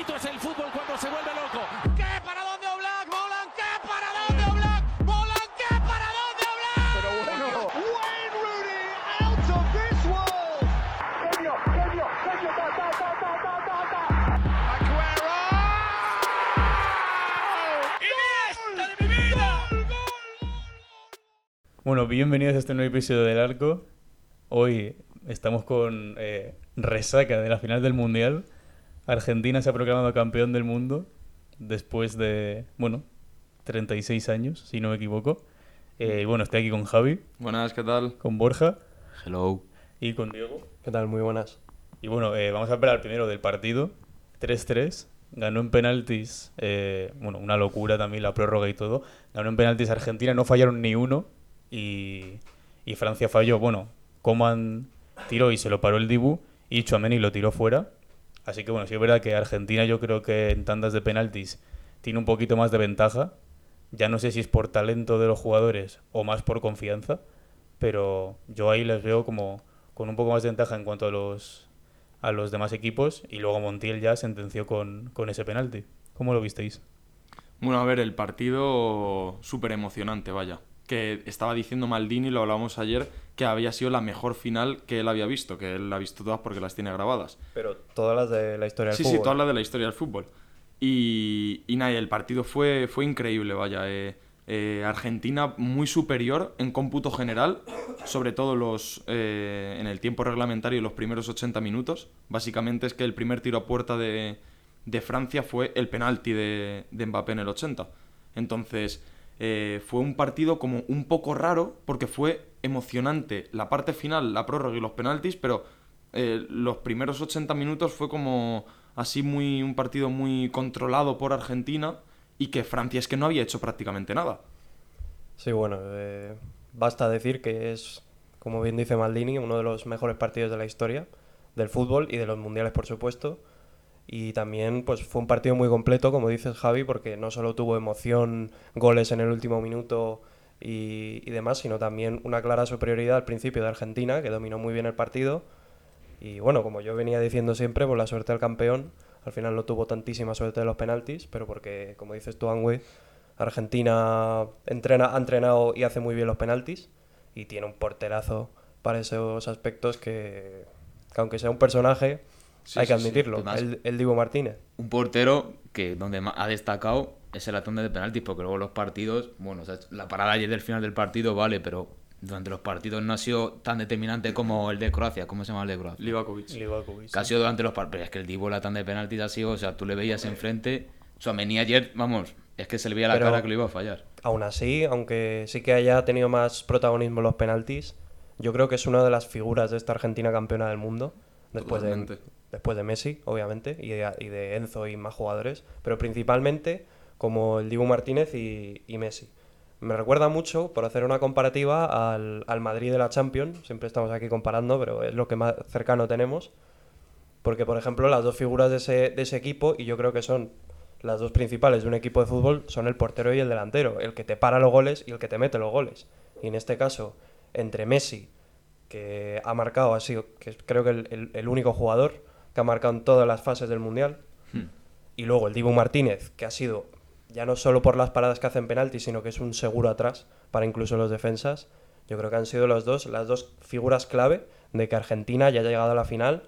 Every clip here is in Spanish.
bonito es el fútbol cuando se vuelve loco. ¿Qué? ¿Para dónde Oblak? ¿Molan? ¿Qué? ¿Para dónde Oblak? ¿Molan? ¿Qué? ¿Para dónde Oblak? Pero bueno. Wayne Rooney out of this world. Genio, genio, genio, ta, ta, ta, ta, ta, ta, ta. ¡Aguero! ¡Iniesta de mi vida! Bueno, bienvenidos a este nuevo episodio del Arco. Hoy estamos con eh, resaca de la final del Mundial. Argentina se ha proclamado campeón del mundo después de, bueno, 36 años, si no me equivoco. Eh, y bueno, estoy aquí con Javi, Buenas, ¿qué tal? con Borja Hello. y con Diego. ¿Qué tal? Muy buenas. Y bueno, eh, vamos a hablar primero del partido. 3-3. Ganó en penaltis. eh, bueno, una locura también la prórroga y todo. Ganó en penaltis Argentina. No fallaron ni uno. Y, y Francia falló. Bueno, Coman tiró y se lo paró el Dibu. Y Chouameni lo tiró fuera. Así que bueno, sí es verdad que Argentina yo creo que en tandas de penaltis tiene un poquito más de ventaja. Ya no sé si es por talento de los jugadores o más por confianza. Pero yo ahí les veo como con un poco más de ventaja en cuanto a los, a los demás equipos y luego Montiel ya sentenció con, con ese penalti. ¿Cómo lo visteis? Bueno, a ver, el partido súper emocionante, vaya. Que estaba diciendo Maldini, lo hablábamos ayer, que había sido la mejor final que él había visto, que él la ha visto todas porque las tiene grabadas. Pero todas las de la historia del Sí, fútbol. sí, tú hablas de la historia del fútbol. Y, y nada, el partido fue, fue increíble, vaya. eh, eh, Argentina muy superior en cómputo general, sobre todo los, eh, en el tiempo reglamentario los primeros 80 minutos. Básicamente es que el primer tiro a puerta de, de Francia fue el penalti de, de Mbappé en el 80. Entonces, eh, fue un partido como un poco raro porque fue emocionante la parte final, la prórroga y los penaltis, pero eh, los primeros 80 minutos fue como así muy un partido muy controlado por Argentina y que Francia es que no había hecho prácticamente nada. Sí, bueno, eh, basta decir que es, como bien dice Maldini, uno de los mejores partidos de la historia del fútbol y de los mundiales, por supuesto. Y también pues fue un partido muy completo, como dices Javi, porque no solo tuvo emoción, goles en el último minuto y, demás, sino también una clara superioridad al principio de Argentina, que dominó muy bien el partido. Y bueno, como yo venía diciendo siempre, por la suerte del campeón, al final no tuvo tantísima suerte de los penaltis, pero porque, como dices tú, Angüe, Argentina entrena, ha entrenado y hace muy bien los penaltis y tiene un porterazo para esos aspectos que aunque sea un personaje, Sí, hay que sí, sí. admitirlo, Además- el, el Dibu Martínez. un portero que donde ha destacado es el atón de penaltis, porque luego los partidos, bueno, o sea, la parada ayer del final del partido vale, pero durante los partidos no ha sido tan determinante como el de Croacia. ¿Cómo se llama el de Croacia? Livakovic. Livakovic, Que ha sido durante los partidos. Pero es que el Divo, la tanda de penaltis ha sido, o sea, tú le veías enfrente. Suamení ayer, vamos, es que se le veía la Pero- cara que lo iba a fallar. Aún así, aunque sí que haya tenido más protagonismo en los penaltis, yo creo que es una de las figuras de esta Argentina campeona del mundo. Después de. Después de Messi, obviamente, y de, Enzo y más jugadores, pero principalmente como el Dibu Martínez y, Messi. Me recuerda mucho, por hacer una comparativa, al, al Madrid de la Champions. Siempre estamos aquí comparando, pero es lo que más cercano tenemos. Porque, por ejemplo, las dos figuras de ese, de ese equipo, y yo creo que son las dos principales de un equipo de fútbol, son el portero y el delantero, el que te para los goles y el que te mete los goles. Y en este caso, entre Messi, que ha marcado, ha sido, que creo que el- el único jugador que ha marcado en todas las fases del Mundial, y luego el Dibu Martínez, que ha sido, ya no solo por las paradas que hacen penalti, sino que es un seguro atrás para incluso los defensas, yo creo que han sido los dos, las dos figuras clave de que Argentina ya haya llegado a la final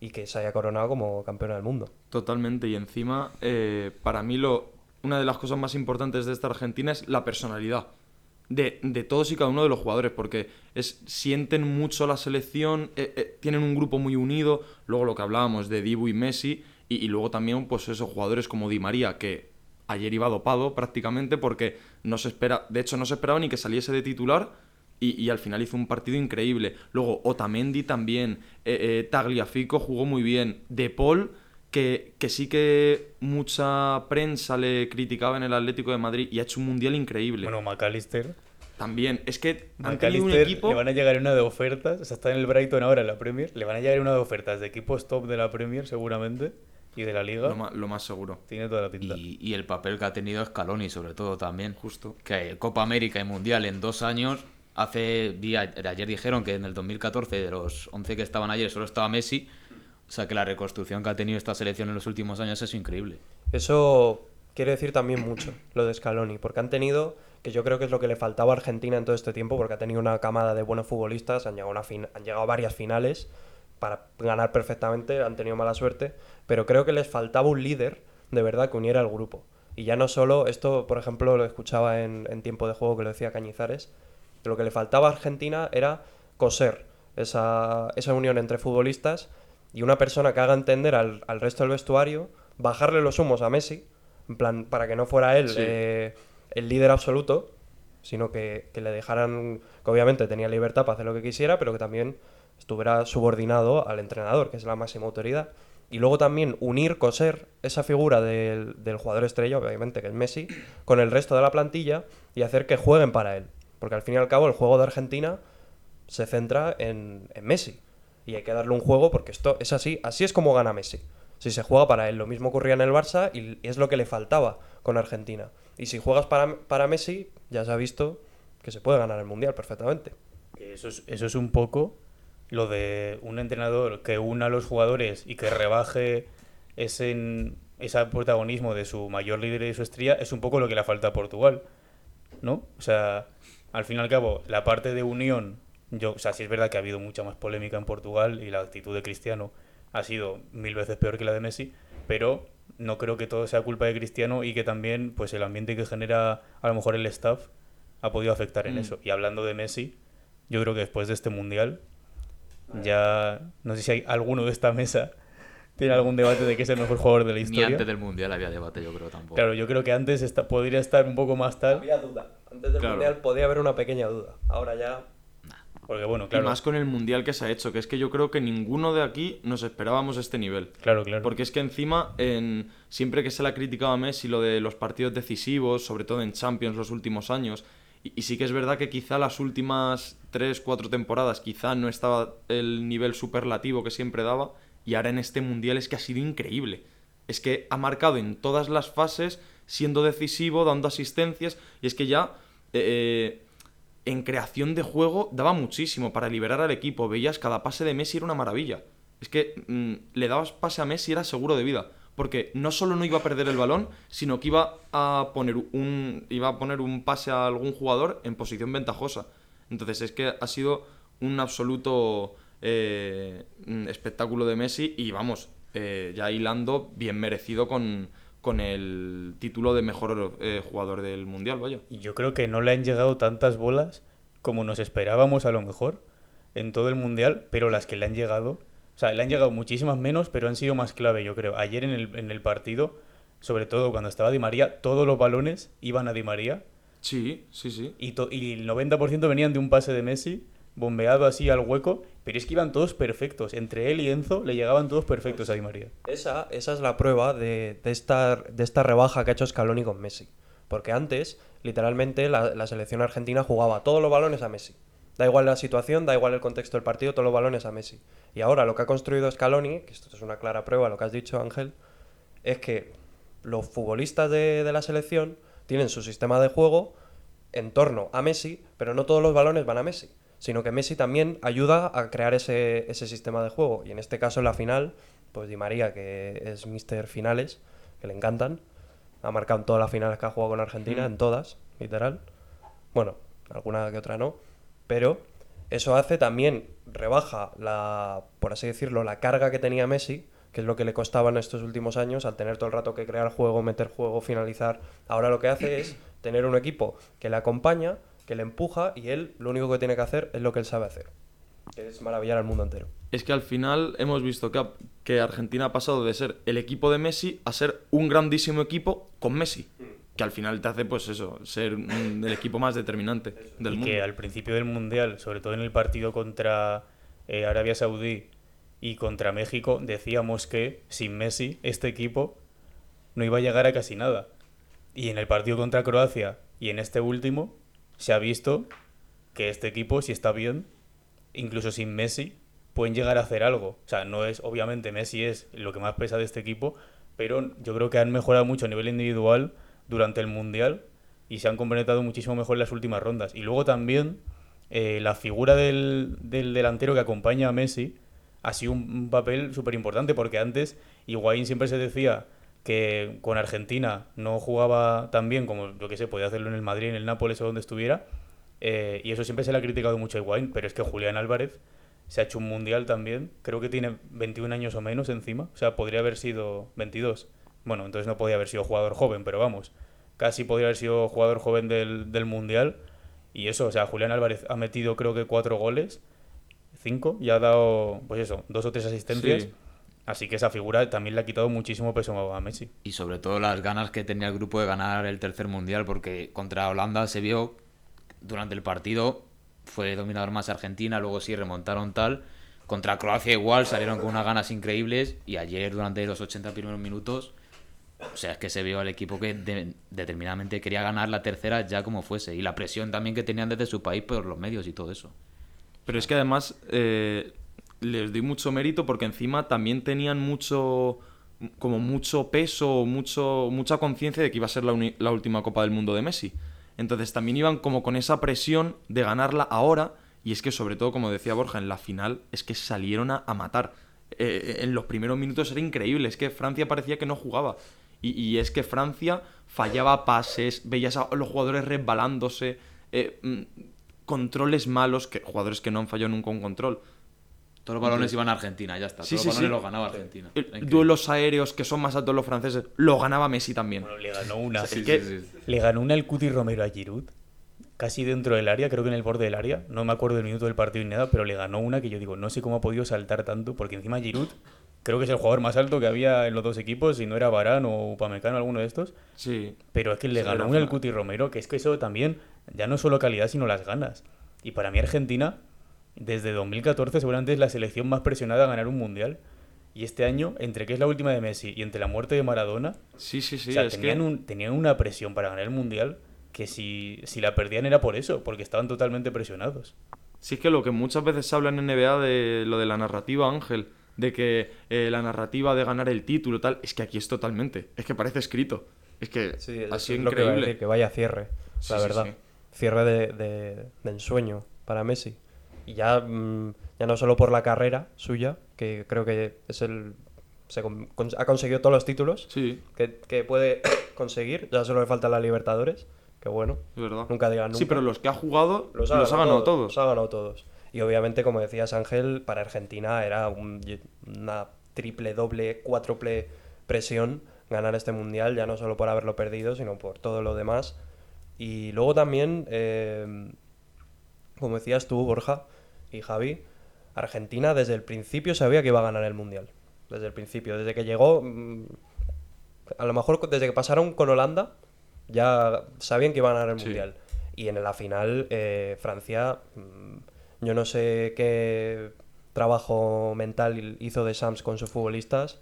y que se haya coronado como campeona del mundo. Totalmente, y encima, eh, para mí, lo, una de las cosas más importantes de esta Argentina es la personalidad de, de todos y cada uno de los jugadores, porque es, sienten mucho la selección, eh, eh, tienen un grupo muy unido, luego lo que hablábamos de Dibu y Messi, y, luego también, pues esos jugadores como Di María, que ayer iba dopado prácticamente porque no se espera, de hecho no se esperaba ni que saliese de titular, y, y al final hizo un partido increíble. Luego Otamendi también, eh, eh, Tagliafico jugó muy bien, De Paul que, que sí que mucha prensa le criticaba en el Atlético de Madrid y ha hecho un mundial increíble. Bueno, McAllister. También, es que han tenido un McAllister equipo. le van a llegar una de ofertas, o sea, está en el Brighton ahora en la Premier, le van a llegar una de ofertas de equipos top de la Premier seguramente y de la Liga. Lo más, lo más seguro. Tiene toda la pinta. Y, y el papel que ha tenido Scaloni, sobre todo también. Justo. Que Copa América y Mundial en dos años. Hace día, ayer dijeron que en el 2014 de los 11 que estaban ayer solo estaba Messi. O sea, que la reconstrucción que ha tenido esta selección en los últimos años es increíble. Eso quiere decir también mucho, lo de Scaloni, porque han tenido, que yo creo que es lo que le faltaba a Argentina en todo este tiempo, porque ha tenido una camada de buenos futbolistas, han llegado una fin- han llegado a varias finales para ganar perfectamente, han tenido mala suerte, pero creo que les faltaba un líder de verdad que uniera al grupo. Y ya no solo, esto por ejemplo lo escuchaba en, en tiempo de juego que lo decía Cañizares, que lo que le faltaba a Argentina era coser esa, esa unión entre futbolistas y una persona que haga entender al, al resto del vestuario, bajarle los humos a Messi, en plan, para que no fuera él Sí. eh, el líder absoluto, sino que, que le dejaran, que obviamente tenía libertad para hacer lo que quisiera, pero que también estuviera subordinado al entrenador, que es la máxima autoridad. Y luego también unir, coser esa figura del, del jugador estrella, obviamente, que es Messi, con el resto de la plantilla y hacer que jueguen para él. Porque al fin y al cabo el juego de Argentina se centra en, en Messi. Y hay que darle un juego porque esto es así. Así es como gana Messi. Si se juega para él, lo mismo ocurría en el Barça y es lo que le faltaba con Argentina. Y si juegas para, para Messi, ya se ha visto que se puede ganar el Mundial perfectamente. Eso es, eso es un poco lo de un entrenador que una a los jugadores y que rebaje ese, ese protagonismo de su mayor líder y su estrella, es un poco lo que le falta a Portugal, ¿no? O sea, al fin y al cabo, la parte de unión, yo, o sea, sí es verdad que ha habido mucha más polémica en Portugal y la actitud de Cristiano ha sido mil veces peor que la de Messi, pero no creo que todo sea culpa de Cristiano y que también pues el ambiente que genera a lo mejor el staff ha podido afectar en Mm. eso. Y hablando de Messi, yo creo que después de este mundial, ya no sé si hay alguno de esta mesa tiene algún debate de que es el mejor jugador de la Ni historia. antes del Mundial había debate, yo creo, tampoco. Claro, yo creo que antes esta, podría estar un poco más tal, Había duda. Antes del Claro. Mundial podía haber una pequeña duda. Ahora ya... porque bueno, Y claro, más con el mundial que se ha hecho, que es que yo creo que ninguno de aquí nos esperábamos este nivel. claro, claro. Porque es que encima, en, siempre que se le ha criticado a Messi lo de los partidos decisivos, sobre todo en Champions los últimos años, y, y sí que es verdad que quizá las últimas 3, 4 temporadas quizá no estaba el nivel superlativo que siempre daba, y ahora en este Mundial es que ha sido increíble. Es que ha marcado en todas las fases, siendo decisivo, dando asistencias, y es que ya... eh, en creación de juego daba muchísimo para liberar al equipo. Veías cada pase de Messi era una maravilla. Es que mm, le dabas pase a Messi era seguro de vida. Porque no solo no iba a perder el balón, sino que iba a poner un, iba a poner un pase a algún jugador en posición ventajosa. Entonces es que ha sido un absoluto eh, mm, espectáculo de Messi y vamos, eh, ya hilando bien merecido con, con el título de mejor eh, jugador del Mundial, vaya. Y yo creo que no le han llegado tantas bolas como nos esperábamos a lo mejor en todo el mundial, pero las que le han llegado, o sea, le han llegado muchísimas menos, pero han sido más clave, yo creo. Ayer en el, en el partido, sobre todo cuando estaba Di María, todos los balones iban a Di María Sí, sí, sí. y, y el 90% venían de un pase de Messi, bombeado así al hueco, pero es que iban todos perfectos. Entre él y Enzo le llegaban todos perfectos a Di María. Esa, esa es la prueba de, de esta, de esta rebaja que ha hecho Scaloni con Messi. Porque antes, literalmente, la, selección argentina jugaba todos los balones a Messi. Da igual la situación, da igual el contexto del partido, todos los balones a Messi. Y ahora lo que ha construido Scaloni, que esto es una clara prueba lo que has dicho Ángel, es que los futbolistas de la selección tienen su sistema de juego en torno a Messi, pero no todos los balones van a Messi, sino que Messi también ayuda a crear ese, ese sistema de juego. Y en este caso, en la final, pues Di María, que es Mister Finales, que le encantan, ha marcado en todas las finales que ha jugado con Argentina, en todas, literal. Bueno, alguna que otra no, pero eso hace también, rebaja la, por así decirlo, la carga que tenía Messi, que es lo que le costaba en estos últimos años, al tener todo el rato que crear juego, meter juego, finalizar. Ahora lo que hace es tener un equipo que le acompaña, que le empuja, y él lo único que tiene que hacer es lo que él sabe hacer, que es maravillar al mundo entero. Es que al final hemos visto que, ha- que Argentina ha pasado de ser el equipo de Messi a ser un grandísimo equipo con Messi. Que al final te hace, pues eso, ser el equipo más determinante del y mundo. que al principio del Mundial, sobre todo en el partido contra eh, Arabia Saudí y contra México, decíamos que sin Messi este equipo no iba a llegar a casi nada. Y en el partido contra Croacia y en este último se ha visto que este equipo, si está bien, incluso sin Messi, pueden llegar a hacer algo. O sea, no es, obviamente Messi es lo que más pesa de este equipo, pero yo creo que han mejorado mucho a nivel individual durante el Mundial y se han complementado muchísimo mejor en las últimas rondas. Y luego también eh, la figura del, del delantero que acompaña a Messi ha sido un, un papel súper importante porque antes Higuaín siempre se decía que con Argentina no jugaba tan bien como, yo que sé, podía hacerlo en el Madrid, en el Nápoles o donde estuviera. eh, y eso siempre se le ha criticado mucho a Higuaín, pero es que Julián Álvarez se ha hecho un mundial también. Creo que tiene 21 años o menos encima. O sea, podría haber sido 22. Bueno, entonces no podía haber sido jugador joven, pero vamos. Casi podría haber sido jugador joven del, del mundial. Y eso, o sea, Julián Álvarez ha metido creo que cuatro goles, cinco, y ha dado, pues eso, dos o tres asistencias. Sí. Así que esa figura también le ha quitado muchísimo peso a Messi. Y sobre todo las ganas que tenía el grupo de ganar el tercer mundial, porque contra Holanda se vio durante el partido, fue dominador más Argentina, luego sí remontaron tal. Contra Croacia igual salieron con unas ganas increíbles y ayer durante los 80 primeros minutos, o sea, es que se vio al equipo que de- determinadamente quería ganar la tercera ya como fuese. Y la presión también que tenían desde su país por los medios y todo eso. Pero es que además eh, les doy mucho mérito porque encima también tenían mucho como mucho peso, mucho, mucha conciencia de que iba a ser la, última Copa del Mundo de Messi. Entonces también iban como con esa presión de ganarla ahora y es que sobre todo, como decía Borja, en la final es que salieron a, matar. Eh, en los primeros minutos era increíble, es que Francia parecía que no jugaba. Y, y es que Francia fallaba pases, veías a los jugadores resbalándose, eh, mm, controles malos, que jugadores que no han fallado nunca un control. Todos los balones iban a Argentina, ya está. Sí, Todos sí, los balones sí. los ganaba Argentina. Increíble. Duelos aéreos que son más altos los franceses, lo ganaba Messi también. Bueno, le ganó una. Sí, es que sí, sí. le ganó una el Cuti Romero a Giroud. Casi dentro del área, creo que en el borde del área. No me acuerdo del minuto del partido ni nada, pero le ganó una que yo digo, no sé cómo ha podido saltar tanto, porque encima Giroud creo que es el jugador más alto que había en los dos equipos, si no era Varane o Upamecano, alguno de estos. Sí. Pero es que le Sí, ganó una el fla- Cuti Romero, que es que eso también, ya no solo calidad, sino las ganas. Y para mí Argentina, desde 2014, seguramente es la selección más presionada a ganar un mundial. Y este año, entre que es la última de Messi y entre la muerte de Maradona, Sí, sí, sí. o sea, es tenían, que... un- tenían una presión para ganar el mundial que si, si la perdían era por eso, porque estaban totalmente presionados. Sí, es que lo que muchas veces se habla en NBA de lo de la narrativa, Ángel, de que eh, la narrativa de ganar el título tal, es que aquí es totalmente, es que parece escrito. Es que Sí, ha sido es lo que iba a increíble. decir, que vaya cierre, Sí, la sí, verdad. sí. Cierre de, de- de ensueño para Messi. Y ya, mm, ya no solo por la carrera suya, que creo que es el se con- ha conseguido todos los títulos Sí, que, que puede conseguir, ya solo le falta la Libertadores, que bueno, es verdad. nunca digan nunca. Sí, pero los que ha jugado los, ha ha ganado todos. Los ha ganado todos. Y obviamente, como decías Ángel, para Argentina era un- una triple, doble, cuádruple presión ganar este mundial, ya no solo por haberlo perdido, sino por todo lo demás. Y luego también, eh, como decías tú, Borja y Javi, Argentina desde el principio sabía que iba a ganar el mundial. Desde el principio, desde que llegó, mm, a lo mejor desde que pasaron con Holanda, ya sabían que iban a ganar el Sí. mundial. Y en la final, eh, Francia, mm, yo no sé qué trabajo mental hizo de Sams con sus futbolistas,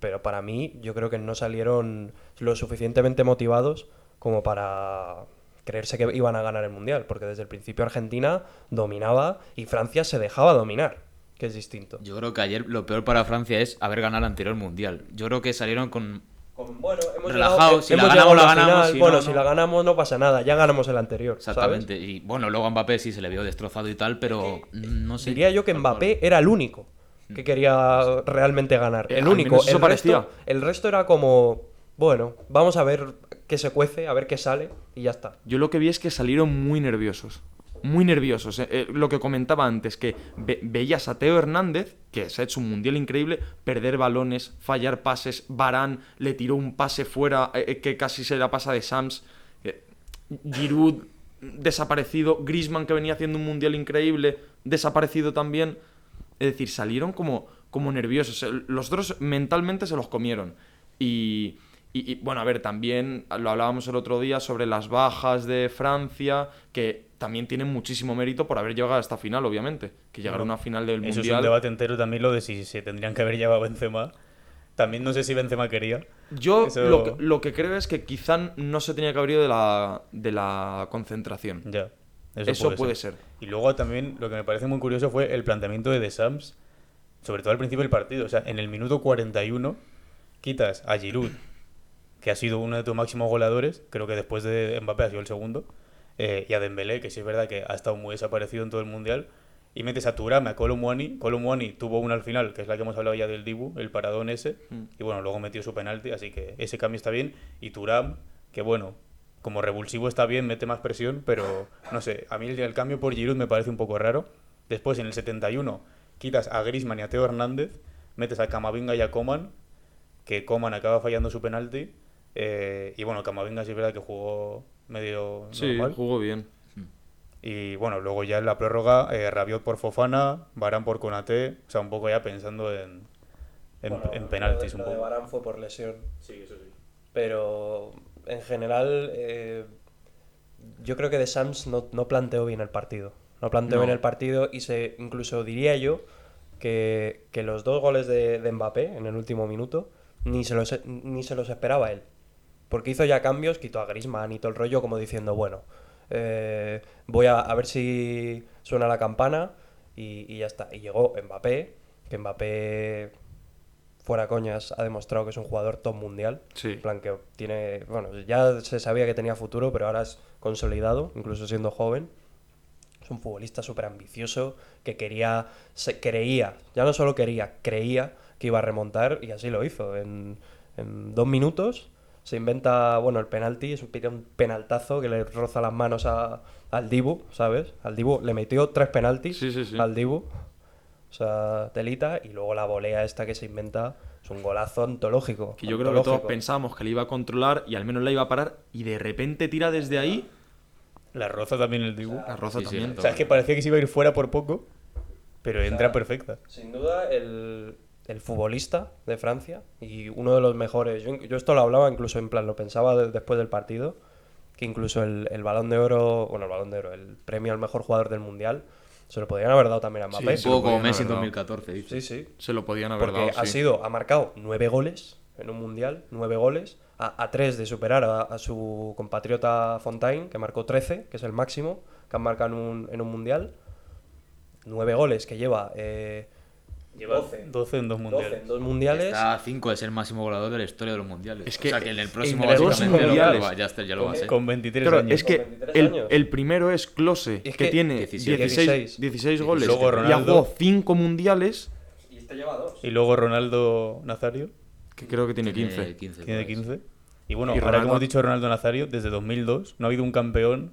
pero para mí yo creo que no salieron lo suficientemente motivados como para creerse que iban a ganar el mundial, porque desde el principio Argentina dominaba y Francia se dejaba dominar, que es distinto. Yo creo que ayer lo peor para Francia es haber ganado el anterior mundial. Yo creo que salieron con. Con- bueno, hemos Relajado, llegado- si la hemos ganamos, llegado a la ganamos, si bueno, no, si no. la ganamos no pasa nada, ya ganamos el anterior. ¿sabes? Exactamente. Y bueno, luego a Mbappé sí se le vio destrozado y tal, pero no sé. Diría yo que Mbappé era el único que quería realmente ganar. Eh, El único. El resto, parecía. el resto era como, bueno, vamos a ver qué se cuece, a ver qué sale y ya está. Yo lo que vi es que salieron muy nerviosos. Muy nerviosos. Eh, eh, lo que comentaba antes, que ve- veías a Teo Hernández, que se ha hecho un mundial increíble, perder balones, fallar pases. Barán le tiró un pase fuera eh, que casi se la pasa de Sams. Giroud desaparecido. Grisman, que venía haciendo un mundial increíble, desaparecido también. Es decir, salieron como, como nerviosos. Los otros mentalmente se los comieron. Y, y- y, bueno, a ver, también lo hablábamos el otro día sobre las bajas de Francia, que también tienen muchísimo mérito por haber llegado a esta final, obviamente. Que llegar a una final del Eso es un debate entero también lo de si se tendrían que haber llevado a Benzema. También no sé si Benzema quería. Yo Eso- lo, que, lo que creo es que quizá no se tenía que haber ido de la, de la concentración. Ya. Eso puede ser. Y luego también lo que me parece muy curioso fue el planteamiento de The Sams, sobre todo al principio del partido. O sea, en el minuto 41 quitas a Giroud, que ha sido uno de tus máximos goleadores, creo que después de Mbappé ha sido el segundo, eh, y a Dembélé, que sí es verdad que ha estado muy desaparecido en todo el Mundial, y metes a Turam, a Colomwani. Colomwani tuvo una al final, que es la que hemos hablado ya del Dibu, el paradón ese. Mm. Y bueno, luego metió su penalti, así que ese cambio está bien. Y Turam, que bueno, como revulsivo está bien, mete más presión, pero no sé, a mí el, el cambio por Giroud me parece un poco raro. Después, en el 71, quitas a Griezmann y a Teo Hernández, metes a Camavinga y a Coman, que Coman acaba fallando su penalti. Eh, y bueno, Camavinga sí es verdad que jugó medio Sí, normal. jugó bien. Y bueno, luego ya en la prórroga, eh, Rabiot por Fofana, Varane por Konaté, o sea, un poco ya pensando en, en, Bueno, en penaltis. lo un de- lo de poco. Varane fue por lesión. Sí, eso sí. Pero en general, eh, yo creo que De Sams no, no planteó bien el partido. No planteó No. bien el partido y se incluso diría yo que, que los dos goles de, de Mbappé en el último minuto ni se, los, ni se los esperaba él. Porque hizo ya cambios, quitó a Griezmann y todo el rollo como diciendo, bueno, eh, voy a, a ver si suena la campana y, y ya está. Y llegó Mbappé, que Mbappé fuera coñas, ha demostrado que es un jugador top mundial. Sí. En plan que tiene, bueno, ya se sabía que tenía futuro, pero ahora es consolidado, incluso siendo joven. Es un futbolista súper ambicioso que quería, se, creía, ya no solo quería, creía que iba a remontar y así lo hizo. En, en dos minutos se inventa, bueno, el penalti, es un, penaltazo que le roza las manos a- al Dibu, ¿sabes? Al Dibu le metió tres penaltis Sí, sí, sí. al Dibu. O sea, telita, y luego la volea esta que se inventa es un golazo antológico. Que yo creo que todos pensábamos que le iba a controlar y al menos la iba a parar y de repente tira desde ahí. La roza también el Dibu. La roza también. o sea, es que parecía que se iba a ir fuera por poco, pero entra perfecta. Sin duda, el, el futbolista de Francia y uno de los mejores. Yo, yo esto lo hablaba incluso en plan, lo pensaba de- después del partido, que incluso el, el balón de oro, bueno, el balón de oro, el premio al mejor jugador del mundial, se lo podrían haber dado también a Mbappé. sí. Un poco como podían Messi en haber dado. 2014, dice. Sí, sí. Se lo podían haber Porque dado. ha sí. sido, ha marcado nueve goles en un mundial, nueve goles, a, a tres de superar a, a su compatriota Fontaine, que marcó 13, que es el máximo que han marcado en un, en un mundial. Nueve goles que lleva. Eh, Lleva 12. 12 en dos 12 mundiales. en dos mundiales. Está a 5 de ser máximo goleador de la historia de los mundiales. Es que o sea, que en el próximo lo mundiales- va- ya, está, ya lo va a ser. Con 23 Claro, años. es que Con 23 el, años. el primero es Close, Y es que, que tiene 17. 16, 16 goles Luego y jugado 5 mundiales, Y este lleva. Y luego Ronaldo Nazario, que creo que tiene Tiene 15. 15, tiene por ahí. 15. Y bueno, Y ahora que Ronaldo- hemos dicho Ronaldo Nazario, desde 2002 no ha habido un campeón.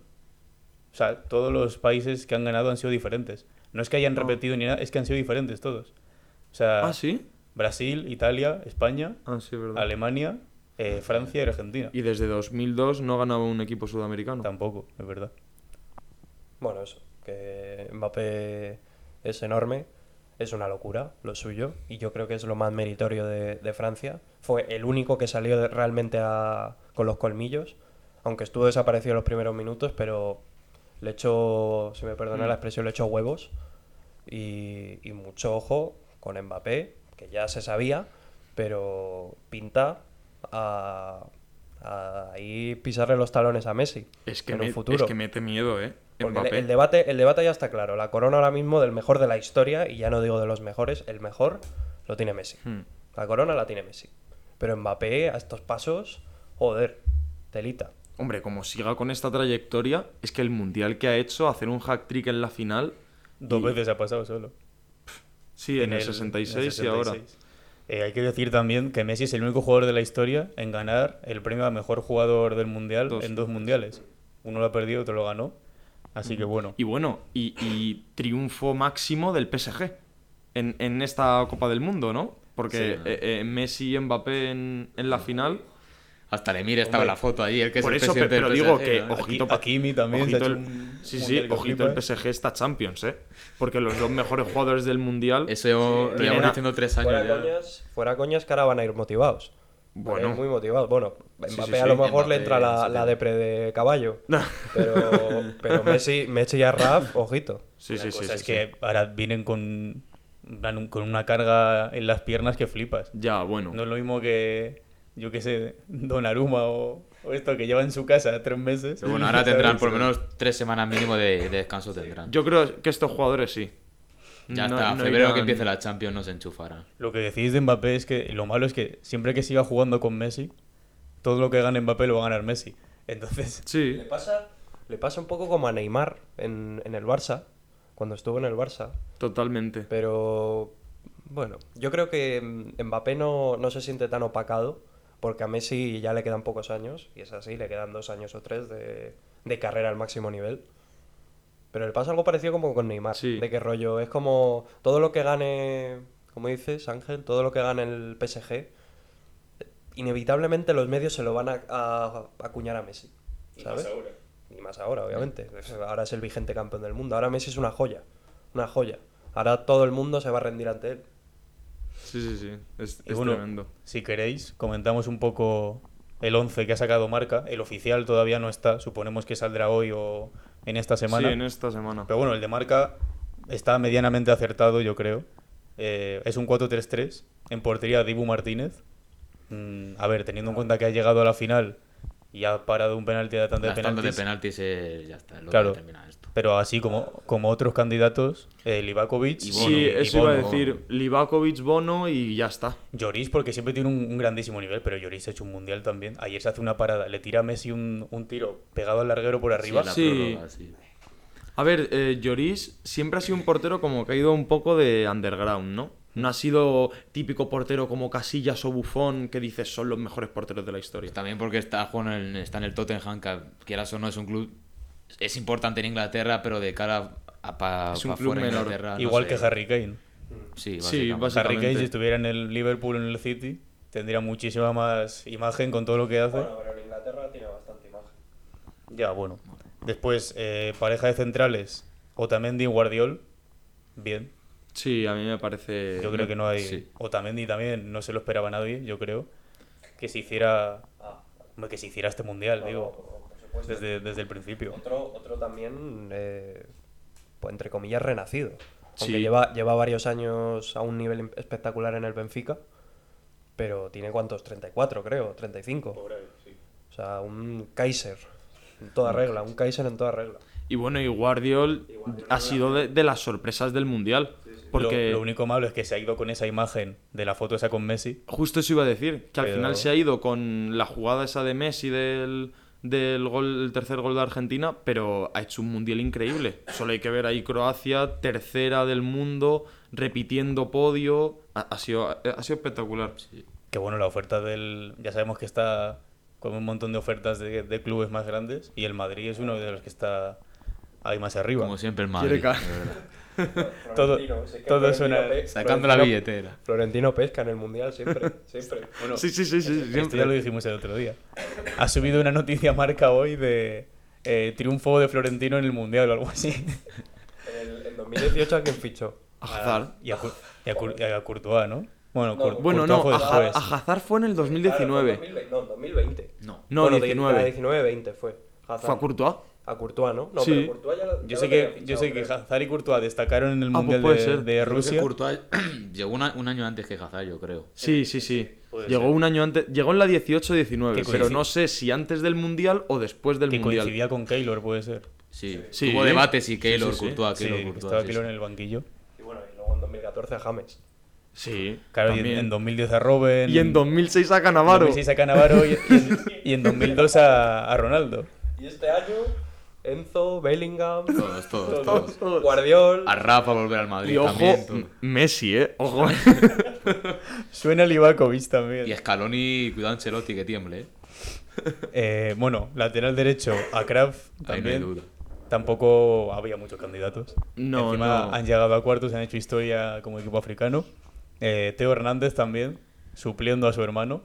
O sea, todos los países que han ganado han sido diferentes. No es que hayan repetido ni nada, es que han sido diferentes todos. O sea, Ah, sí. Brasil, Italia, España, Ah, sí. Alemania, eh, Francia y Argentina. Y desde 2002 no ganaba un equipo sudamericano. Tampoco, es verdad. Bueno, eso. Que Mbappé es enorme. Es una locura lo suyo. Y yo creo que es lo más meritorio de, de Francia. Fue el único que salió de- realmente a- con los colmillos. Aunque estuvo desaparecido en los primeros minutos, pero le echó, si me perdona la expresión, le echó huevos. Y, y mucho ojo con Mbappé, que ya se sabía, pero pinta a, a ahí pisarle los talones a Messi Es que, en me- un futuro. es que mete miedo, ¿eh? Porque el, debate, el debate ya está claro. La corona ahora mismo del mejor de la historia, y ya no digo de los mejores, el mejor lo tiene Messi. Hmm. La corona la tiene Messi. Pero Mbappé, a estos pasos, joder, telita. Hombre, como siga con esta trayectoria, es que el mundial que ha hecho, hacer un hack trick en la final. Dos y- veces ha pasado solo. Sí, en, el, en 66 el y ahora. 66. Eh, hay que decir también que Messi es el único jugador de la historia en ganar el premio a mejor jugador del mundial Dos. en dos mundiales. Uno lo ha perdido, otro lo ganó. Así que bueno. Y bueno, y, y triunfo máximo del PSG en, en esta Copa del Mundo, ¿no? Porque Sí. eh, eh, Messi y Mbappé en, en la final. Hasta Lemir estaba la foto allí, el que Por es el eso, presidente pero del digo PSG, que, ¿no? ojito, Aquí- Hakimi también ojito el- un- Sí, un sí, ojito, el. PSG está Champions, ¿eh? Porque los dos mejores jugadores del mundial. Eso lo Tienen llevamos diciendo tres años Fuera ya. coñas, fuera coñas que ahora van a ir motivados. Van a ir Bueno. muy motivados. Bueno, Mbappé sí, a sí, lo mejor Mbappé le entra la, sí la depre de caballo. pero, pero Messi, Messi y a Raf, ojito. Sí, sí, La sí. cosa sí, es sí. que ahora vienen con, dan- con una carga en las piernas que flipas. Ya, bueno. No es lo mismo que, yo qué sé, Donnarumma o, o esto que lleva en su casa tres meses. Pero bueno, ahora tendrán por lo menos tres semanas mínimo de, de descanso tendrán. Yo creo que estos jugadores sí. ya No- está, no febrero irán- que empiece la Champions no se enchufarán. Lo que decís de Mbappé es que lo malo es que siempre que siga jugando con Messi, todo lo que gane Mbappé lo va a ganar Messi. Entonces, Sí. Le pasa, le pasa un poco como a Neymar en, en el Barça, cuando estuvo en el Barça. Totalmente. Pero bueno, yo creo que Mbappé no, no se siente tan opacado porque a Messi ya le quedan pocos años, y es así, le quedan dos años o tres de, de carrera al máximo nivel. Pero le pasa algo parecido como con Neymar, Sí. de qué rollo, es como todo lo que gane, como dices Ángel, todo lo que gane el PSG, inevitablemente los medios se lo van a, a- a acuñar a Messi. ¿sabes? Y más ahora, obviamente. Ahora es el vigente campeón del mundo. Ahora Messi es una joya. Una joya. Ahora todo el mundo se va a rendir ante él. Sí, sí, sí. Es, Y es bueno, tremendo. si queréis, comentamos un poco el 11 que ha sacado Marca. El oficial todavía no está, suponemos que saldrá hoy o en esta semana. Sí, en esta semana. Pero bueno, el de Marca está medianamente acertado, yo creo. Eh, es un 4-3-3. En portería, Dibu Martínez. Mm, a ver, teniendo en cuenta que ha llegado a la final y ha parado un penalti de tanto de tandas de penaltis. penaltis eh, ya está, es lo Claro. que determina esto. Pero así como, como otros candidatos, eh, Livakovic, Y sí, Bono, eso y iba a decir. Livakovic, Bono y ya está. Lloris, porque siempre tiene un, un grandísimo nivel, pero Lloris ha hecho un mundial también. Ayer se hace una parada, le tira a Messi un, un tiro pegado al larguero por arriba. Sí, la Sí. prórroga, sí. A ver, eh, Lloris siempre ha sido un portero como que ha ido un poco de underground, ¿no? No ha sido típico portero como Casillas o Buffon que dices son los mejores porteros de la historia. También porque está, jugando en, está en el Tottenham, que quieras o no es un club... Es importante en Inglaterra, pero de cara a, pa- Es un pa club fuera menor. Inglaterra, no Igual sé. que Harry Kane. Sí, Sí, básicamente. básicamente. Harry Kane, si estuviera en el Liverpool o en el City, tendría muchísima más imagen con todo lo que hace. pero en Inglaterra tiene bastante imagen. Ya, bueno. Después, eh, pareja de centrales, Otamendi y Guardiol. Bien. Sí, a mí me parece... Yo creo que no hay. sí. Otamendi también no se lo esperaba nadie, yo creo. Que se hiciera. hombre, Que se hiciera este mundial, digo. por. Desde, desde el principio. Otro, otro también, eh, pues, entre comillas, renacido. Aunque Sí. lleva, lleva varios años a un nivel espectacular en el Benfica, pero tiene cuántos, 34 creo, 35. O sea, un Kaiser en toda regla, un Kaiser en toda regla. Y bueno, y Guardiol ha sido de, de las sorpresas del Mundial. Porque Lo, lo único malo es que se ha ido con esa imagen de la foto esa con Messi. justo eso iba a decir, que al Pero- final se ha ido con la jugada esa de Messi del, del gol, el tercer gol de Argentina, pero ha hecho un Mundial increíble. Solo hay que ver ahí Croacia, tercera del mundo, repitiendo podio. Ha, ha sido, ha sido espectacular. Que bueno, la oferta del. Ya sabemos que está con un montón de ofertas de, de clubes más grandes. Y el Madrid es uno de los que está ahí más arriba. Como siempre el Madrid. Todo, todo suena. pe- Sacando la billetera. Florentino pesca en el Mundial siempre, siempre. Bueno, Sí, sí, sí, sí, Esto ya siempre. lo dijimos el otro día. Ha subido una noticia marca hoy de eh, triunfo de Florentino en el Mundial o algo así. En, el, en 2018 a quién fichó. A Hazard. Y a, Cur- y a Cur- y a Courtois, ¿no? Bueno, No, Bueno, no, fue a, a Hazard fue en el 2019. Claro, no, 2020. No. No, Bueno, 19. 19-20 fue. Hazard. Fue a Courtois. A Courtois, ¿no? No, Sí. pero Courtois ya lo- ya Yo sé que, yo fichado, sé que. Hazard y Courtois destacaron en el Ah, pues Mundial puede de, de Creo que Rusia. Courtois llegó una- un año antes que Hazard, yo creo. Sí, sí, sí. Puede Llegó ser. un año antes. Llegó en la 18-19, Que pero no sé si antes del Mundial o después del Que Mundial. coincidía con Keylor, puede ser. Sí. Sí. Tuvo debates y Keylor, Sí, sí, sí. Courtois, Sí, Keylor, Courtois, estaba sí, Keylor sí. en el banquillo. Y bueno, y luego en 2014 a James. Sí. Claro, y en, también. en 2010 a Robben. Y en 2006 a Canavaro. 2006 a Canavaro y, y en, y en 2002 a, a Ronaldo. Y este año, Enzo, Bellingham, Todos, todos, todos. Guardiol. A Rafa volver al Madrid Y ojo, también. todo. Messi, ¿eh? Ojo. Suena Livakovic también. Y Scaloni, cuidado Ancelotti que tiemble, ¿eh? Eh, bueno, lateral derecho a Kraft Ahí no hay también. duda. Tampoco había muchos candidatos. No, Encima no. han llegado a cuartos, han hecho historia como equipo africano. Eh, Teo Hernández también, supliendo a su hermano.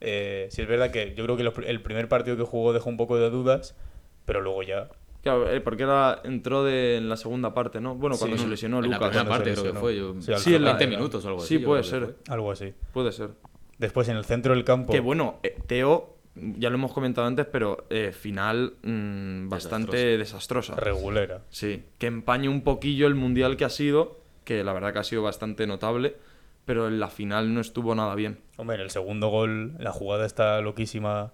Eh, sí es verdad que yo creo que los el primer partido que jugó dejó un poco de dudas, pero luego ya Claro, porque era, entró de, en la segunda parte, ¿no? Bueno, cuando Sí. se lesionó En la Lucas. primera cuando se parte creo que fue. Yo, Sí, Sí, en la- 20 minutos o algo Sí, así. yo puede ser. algo así. Puede ser. Después en el centro del campo. Que bueno, eh, Teo, ya lo hemos comentado antes, pero eh, final mm, bastante desastrosa. Regulera. Sí, que empaña un poquillo el mundial que ha sido, que la verdad que ha sido bastante notable, pero en la final no estuvo nada bien. Hombre, en el segundo gol, la jugada está loquísima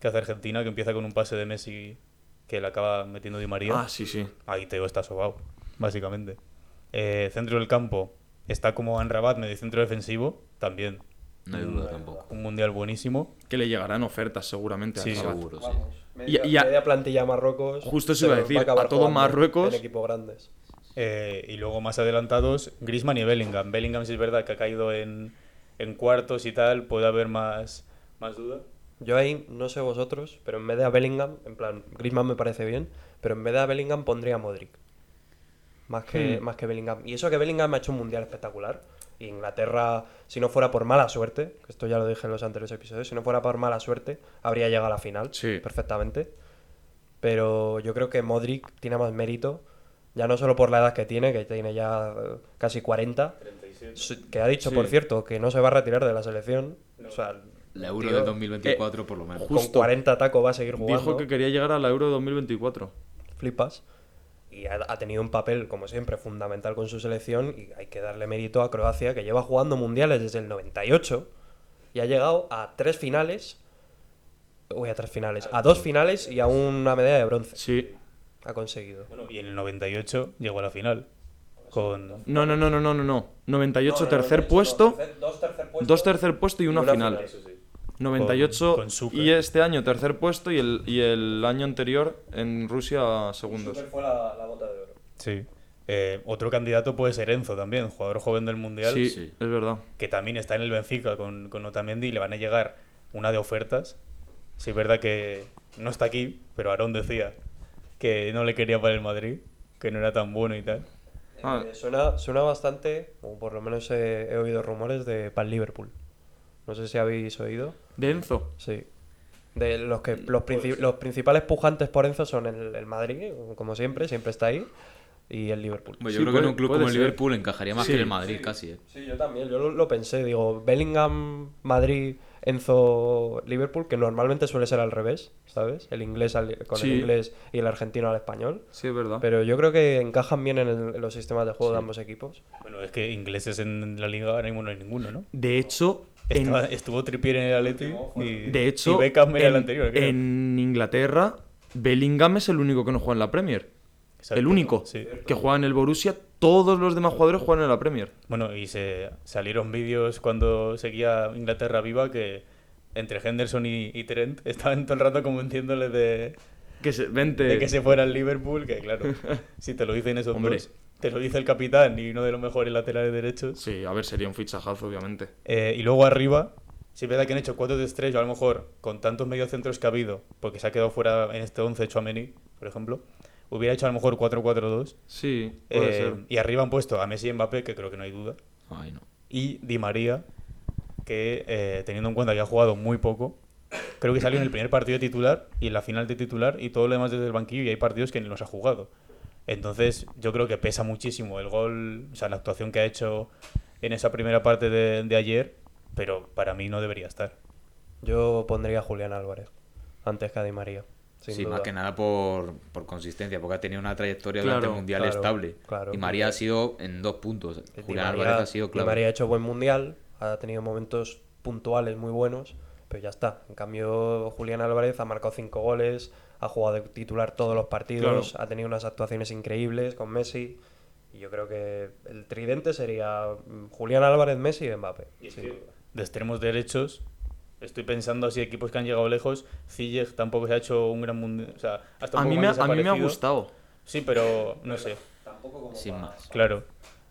que hace Argentina, que empieza con un pase de Messi que le acaba metiendo Di María. Ah, sí, sí. Ahí Teo está sobao, básicamente. Eh, centro del campo está como Anrabat, medio centro defensivo, también. No hay duda tampoco. Un mundial buenísimo. Que le llegarán ofofertas seguramente a Sí, Rabat. Seguro, sí. Media, Y- y a- media plantilla a Marruecos. Justo eso se iba a decir, acabar a todo Marruecos- En equipos grandes. Eh, y luego más adelantados, Griezmann y Bellingham. Bellingham sí es verdad que ha caído en, en cuartos y tal, puede haber más, más duda. Yo ahí, no sé vosotros, pero en vez de a Bellingham, en plan, Griezmann me parece bien, pero en vez de a Bellingham pondría a Modric. Más que, Hmm. más que Bellingham. Y eso que Bellingham ha hecho un mundial espectacular. Y Inglaterra, si no fuera por mala suerte, que esto ya lo dije en los anteriores episodios, si no fuera por mala suerte, habría llegado a la final Sí. perfectamente. Pero yo creo que Modric tiene más mérito, ya no solo por la edad que tiene, que tiene ya eh, casi 40, su- que ha dicho, Sí. por cierto, que no se va a retirar de la selección. O sea, La Euro tío, del 2024, por lo menos. con Justo. 40 tacos va a seguir jugando. Dijo que quería llegar a la Euro 2024. Flipas. Y ha, ha tenido un papel, como siempre, fundamental con su selección. Y hay que darle mérito a Croacia, que lleva jugando mundiales desde el 98 y ha llegado a tres finales. Uy, a tres finales. A dos finales y a una medalla de bronce. Sí. Ha conseguido. Bueno, y en el 98 llegó a la final. Con, No, no, no, no, no, no, no. 98 tercer puesto, dos tercer puesto y una, final. 98 Con- con y este año tercer puesto y el, y el año anterior en Rusia segundos. fue la, bota de oro. Sí. Eh, otro candidato puede ser Enzo también, jugador joven del Mundial, Sí, Sí. es verdad. que también está en el Benfica con, con Otamendi y le van a llegar una de ofertas. Sí, es verdad que no está aquí, pero Aarón decía que no le quería para el Madrid, que no era tan bueno y tal. Ah. Eh, suena, suena bastante, o por lo menos he, he oído rumores de para el Liverpool. No sé si habéis oído. De Enzo. Sí. De los que los, princi- los principales pujantes por Enzo son el, el Madrid, como siempre, siempre está ahí, y el Liverpool. Pues yo Sí, creo que en un club como el. Liverpool encajaría más Sí, que en el Madrid, casi. ¿eh? Sí, yo también, yo lo, lo pensé, digo, Bellingham, Madrid, Enzo, Liverpool, que normalmente suele ser al revés, ¿sabes? El inglés al- con Sí. el inglés y el argentino al español. Sí, es verdad. Pero yo creo que encajan bien en, el- en los sistemas de juego de ambos equipos. Bueno, es que ingleses en la liga ahora mismo no hay ninguno, ¿no? De hecho, en, estuvo Trippier en el Atleti y, de hecho, y Beckham era el en- anterior. creo. en Inglaterra, Bellingham es el único que no juega en la Premier. Exacto, el único sí. que juega en el Borussia. Todos los demás jugadores juegan en la Premier. Bueno, y se salieron vídeos cuando seguía Inglaterra viva que entre Henderson y, y Trent estaban todo el rato convenciéndole de, Que se, vente. de que se fuera al Liverpool, que claro, si te lo dicen esos Hombre. dos, te lo dice el capitán y uno de los mejores laterales derechos. Sí, a ver, sería un fichajazo, obviamente. Eh, y luego arriba, sí es verdad que han hecho cuatro de estrella, a lo mejor con tantos mediocentros que ha habido, porque se ha quedado fuera en este 11 Chouameni, por ejemplo, hubiera hecho a lo mejor 4-4-2. Sí, puede Eh, ser. y arriba han puesto a Messi y Mbappé, que creo que no hay duda. Ay, no. y Di María, que eh, teniendo en cuenta que ha jugado muy poco, creo que salió en el primer partido de titular y en la final de titular y todo lo demás desde el banquillo y hay partidos que ni los ha jugado. Entonces yo creo que pesa muchísimo el gol, o sea, la actuación que ha hecho en esa primera parte de, de ayer, pero para mí no debería estar. Yo pondría a Julián Álvarez antes que a Di María. Sin sí, duda. más que nada por, por consistencia, porque ha tenido una trayectoria Claro, durante el Mundial claro, estable. claro. y María ha sido en dos puntos. Di Julián María- Álvarez ha sido Di clave. María ha hecho buen mundial, ha tenido momentos puntuales muy buenos, pero ya está. En cambio, Julián Álvarez ha marcado cinco goles, ha jugado de titular todos los partidos, ha tenido unas actuaciones increíbles con Messi. Y yo creo que el tridente sería mm, Julián Álvarez, Messi y Mbappé. De extremos derechos, estoy pensando así equipos que han llegado lejos. Ziyech tampoco se ha hecho un gran mundial. O sea, hasta un A poco mí, me, a mí me ha gustado. Sí, pero no sé. Sin más. Claro.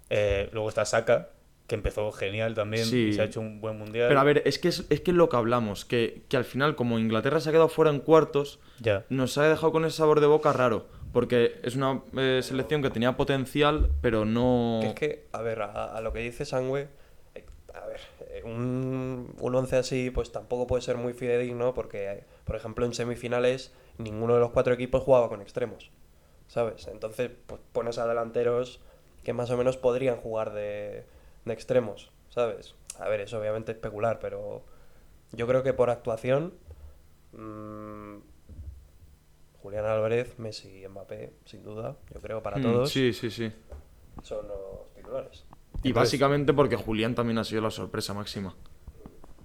Eh, luego está Saka, que empezó genial también Sí. y se ha hecho un buen mundial. Pero a ver, es que es, es que es lo que hablamos, que, que al final, como Inglaterra se ha quedado fuera en cuartos, Ya. nos ha dejado con ese sabor de boca raro. Porque es una eh, selección que tenía potencial, pero no. Que es que, a ver, a, a lo que dice Sangüe, eh, a ver, eh, un, un once así pues tampoco puede ser muy fidedigno porque, eh, por ejemplo, en semifinales ninguno de los cuatro equipos jugaba con extremos, ¿sabes? Entonces, pues pones a delanteros que más o menos podrían jugar de, de extremos, ¿sabes? A ver, eso obviamente es especular, pero yo creo que por actuación, mm, Julián Álvarez, Messi y Mbappé, sin duda, yo creo para Mm, todos Sí, sí, sí. son los titulares. Y básicamente porque Julián también ha sido la sorpresa máxima.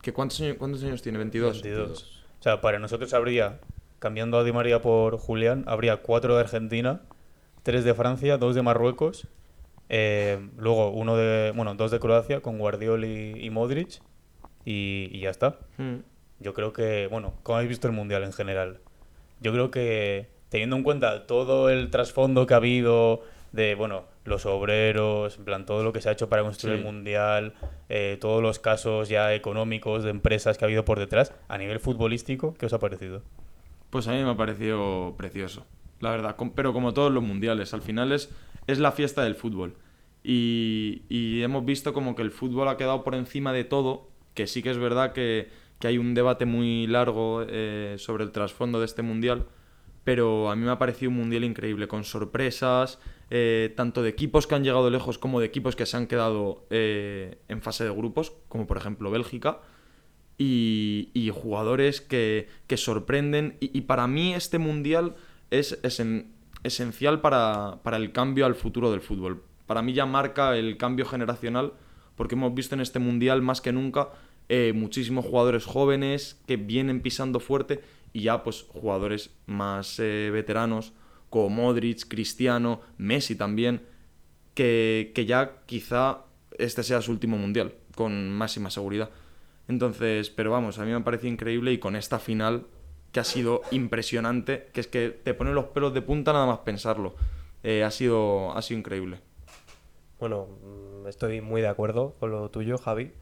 ¿Que cuántos, años, ¿Cuántos años tiene? ¿22? 22. O sea, para nosotros habría, cambiando a Di María por Julián, habría cuatro de Argentina, tres de Francia, dos de Marruecos, eh, luego uno de, bueno, dos de Croacia con Guardiol y, y Modric y, y ya está. Mm. Yo creo que, bueno, como habéis visto el Mundial en general, yo creo que teniendo en cuenta todo el trasfondo que ha habido de, bueno, los obreros, en plan todo lo que se ha hecho para construir Sí. el mundial, eh, todos los casos ya económicos de empresas que ha habido por detrás, a nivel futbolístico, ¿qué os ha parecido? Pues a mí me ha parecido precioso, la verdad. Pero como todos los mundiales, al final es, es la fiesta del fútbol. Y, y hemos visto como que el fútbol ha quedado por encima de todo, que sí que es verdad que, que hay un debate muy largo eh, sobre el trasfondo de este mundial, pero a mí me ha parecido un mundial increíble, con sorpresas, eh, tanto de equipos que han llegado lejos como de equipos que se han quedado eh, en fase de grupos, como por ejemplo Bélgica y, y jugadores que, que sorprenden. Y para mí este mundial es esen- esencial para, para el cambio al futuro del fútbol. Para mí ya marca el cambio generacional porque hemos visto en este mundial más que nunca eh, muchísimos jugadores jóvenes que vienen pisando fuerte y ya pues jugadores más eh, veteranos como Modric, Cristiano, Messi también, que, que ya quizá este sea su último mundial, con máxima seguridad. Entonces, pero vamos, a mí me parece increíble y con esta final que ha sido impresionante, que es que te pone los pelos de punta nada más pensarlo. Eh, ha, sido, ha sido increíble. Bueno, mm, estoy muy de acuerdo con lo tuyo, Javi.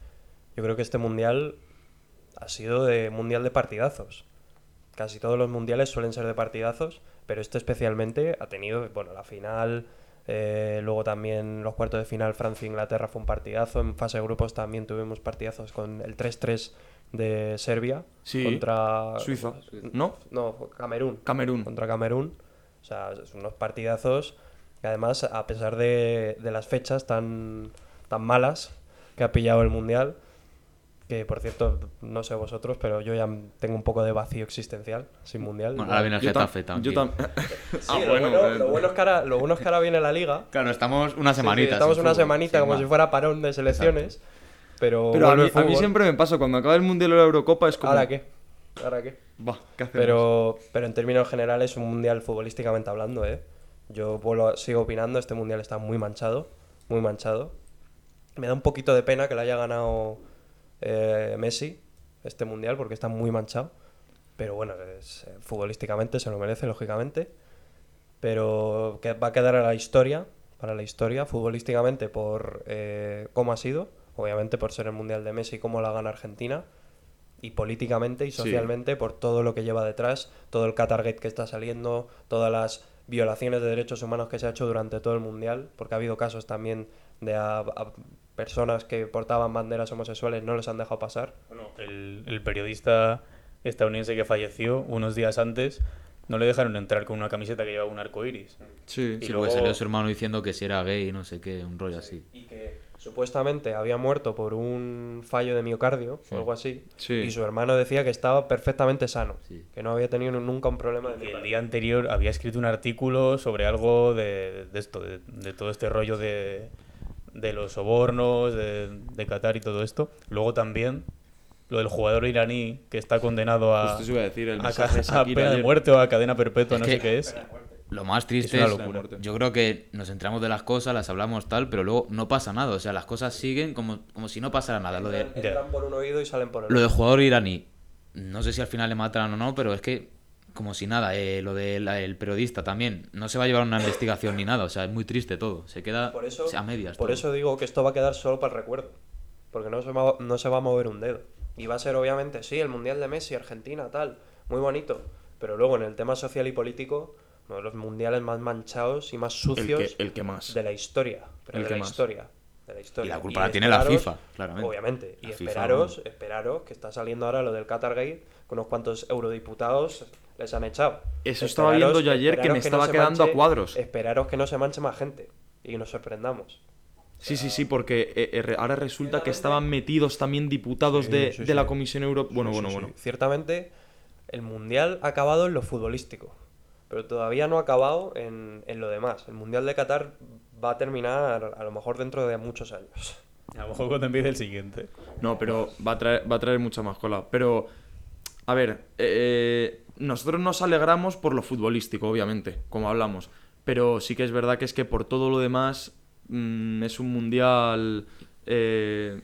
Yo creo que este mundial ha sido de mundial de partidazos. Casi todos los mundiales suelen ser de partidazos, pero este especialmente ha tenido, bueno, la final, eh, luego también los cuartos de final Francia-Inglaterra fue un partidazo, en fase de grupos también tuvimos partidazos con el 3-3 de Serbia Sí, contra Suiza, ¿no? No, Camerún. Camerún. Contra Camerún. O sea, son unos partidazos que además, a pesar de, de las fechas tan, tan malas que ha pillado el Mundial, que por cierto, no sé vosotros, pero yo ya tengo un poco de vacío existencial sin Mundial. Bueno, ahora viene el Yo tam- Getafe yo también. tam- Sí, Ah, lo, bueno, lo bueno es que ahora, lo bueno es que ahora viene la Liga. Claro, estamos una Sí, sí, semanita. estamos una fútbol, semanita como si fuera parón de selecciones. Pero, Pero a mí, a siempre me pasa, cuando acaba el Mundial o la Eurocopa es como... ¿Ahora qué? ¿Ahora qué? Va, ¿qué? Pero, pero en términos generales, un mundial futbolísticamente hablando, ¿eh? Yo vuelvo a- sigo opinando, este mundial está muy manchado, muy manchado. Me da un poquito de pena que lo haya ganado eh, Messi, este mundial, porque está muy manchado. Pero bueno, es- eh, futbolísticamente se lo merece, lógicamente. Pero que va a quedar a la historia, para la historia, futbolísticamente, por eh, cómo ha sido. Obviamente por ser el mundial de Messi, cómo la gana Argentina y políticamente y Sí. socialmente por todo lo que lleva detrás, todo el Qatargate que está saliendo, todas las violaciones de derechos humanos que se ha hecho durante todo el mundial, porque ha habido casos también de a, a personas que portaban banderas homosexuales no les han dejado pasar. Bueno, el, el periodista estadounidense que falleció unos días antes no le dejaron entrar con una camiseta que llevaba un arco iris. Sí, Y Sí, luego- porque salió su hermano diciendo que si era gay, no sé qué, un rollo así. Y que supuestamente había muerto por un fallo de miocardio o algo así, Sí. y su hermano decía que estaba perfectamente sano, Sí. que no había tenido nunca un problema de Que el día anterior había escrito un artículo sobre algo de, de esto, de, de todo este rollo de, de los sobornos, de, de Qatar y todo esto. Luego también lo del jugador iraní que está condenado a, Justo iba a decir, el a, pena de muerte o a cadena perpetua, Es no que- sé qué es. Lo más triste una es, locura. yo creo que nos entramos de las cosas, las hablamos tal, pero luego no pasa nada. O sea, las cosas siguen como, como si no pasara nada. Lo de, Entran por un oído y salen por el lo del otro. jugador iraní, no sé si al final le mataron o no, pero es que como si nada. Eh, lo del periodista también, no se va a llevar una investigación ni nada. O sea, es muy triste todo. Se queda Por eso, a medias. por todo. eso digo que esto va a quedar solo para el recuerdo. Porque no se, va, no se va a mover un dedo. Y va a ser, obviamente, sí, el Mundial de Messi, Argentina, tal. Muy bonito. Pero luego, en el tema social y político, uno de los mundiales más manchados y más El sucios que, el que más. de la historia. Pero El de que la más. historia. De la historia. Y la culpa la tiene la FIFA, claramente. Obviamente. Y FIFA, esperaros, esperaros, que está saliendo ahora lo del Qatargate, con unos cuantos eurodiputados les han echado. Eso estaba viendo yo ayer, que me estaba quedando a cuadros. Esperaros que no se manche más gente y que nos sorprendamos. Sí, sí, sí, porque eh, eh, ahora resulta que estaban metidos también diputados Sí, de, sí, de sí. la Comisión Europea. Bueno, Sí, bueno, sí, bueno. Ciertamente, el Mundial ha acabado en lo futbolístico, pero todavía no ha acabado en, en lo demás. El Mundial de Qatar va a terminar a lo mejor dentro de muchos años. A lo mejor cuando empiece el siguiente. No, pero va a traer, va a traer mucha más cola. Pero, a ver, eh, nosotros nos alegramos por lo futbolístico, obviamente, como hablamos. Pero sí que es verdad que es que por todo lo demás mm, es un mundial. eh,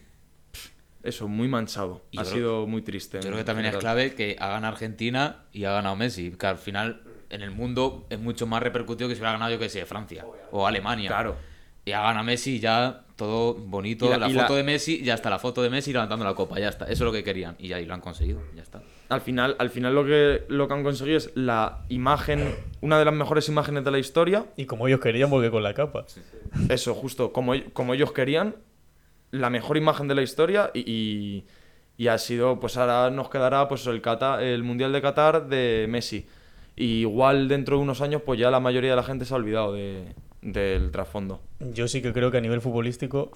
eso, muy manchado. Y ha creo- sido muy triste. Yo creo que también es clave que ha ganado Argentina y ha ganado Messi. Que al final en el mundo es mucho más repercutido que si hubiera ganado, yo que sé, Francia o Alemania. Claro. ya gana Messi, ya todo bonito. Y la- la, y foto la- de Messi, ya está, la foto de Messi levantando la copa, ya está. Eso es lo que querían. Y ahí lo han conseguido, ya está. Al final, al final lo que, lo que han conseguido es la imagen, una de las mejores imágenes de la historia. Y como ellos querían, porque con la capa. Eso, justo, como, como ellos querían, la mejor imagen de la historia y, y, y ha sido, pues ahora nos quedará pues el, Qatar- el Mundial de Qatar de Messi. Y igual dentro de unos años, pues ya la mayoría de la gente se ha olvidado de- del trasfondo. Yo sí que creo que a nivel futbolístico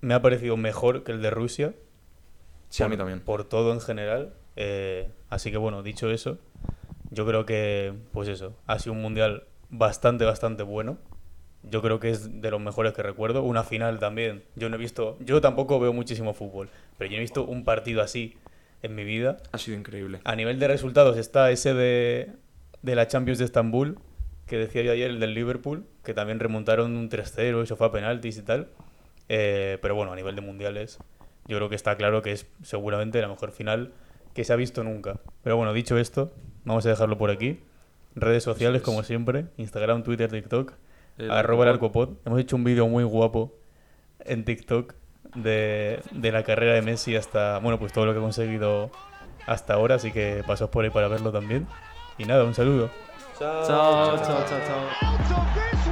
me ha parecido mejor que el de Rusia. Sí, a mí también. Por todo en general. Eh, así que bueno, dicho eso, yo creo que, pues eso, ha sido un mundial bastante, bastante bueno. Yo creo que es de los mejores que recuerdo. Una final también. Yo no he visto, yo tampoco veo muchísimo fútbol, pero yo no he visto un partido así en mi vida. Ha sido increíble. A nivel de resultados está ese de, de la Champions de Estambul, que decía yo ayer, el del Liverpool, que también remontaron un 3-0, eso fue a penaltis y tal. Eh, pero bueno, a nivel de mundiales, yo creo que está claro que es seguramente la mejor final que se ha visto nunca. Pero bueno, dicho esto, vamos a dejarlo por aquí. Redes sociales, como siempre, Instagram, Twitter, TikTok, El arroba el Arcopod. Hemos hecho un vídeo muy guapo en TikTok de, de la carrera de Messi hasta, bueno, pues todo lo que ha conseguido hasta ahora, así que pasos por ahí para verlo también. Y nada, un saludo. Chao, chao, chao, chao. One.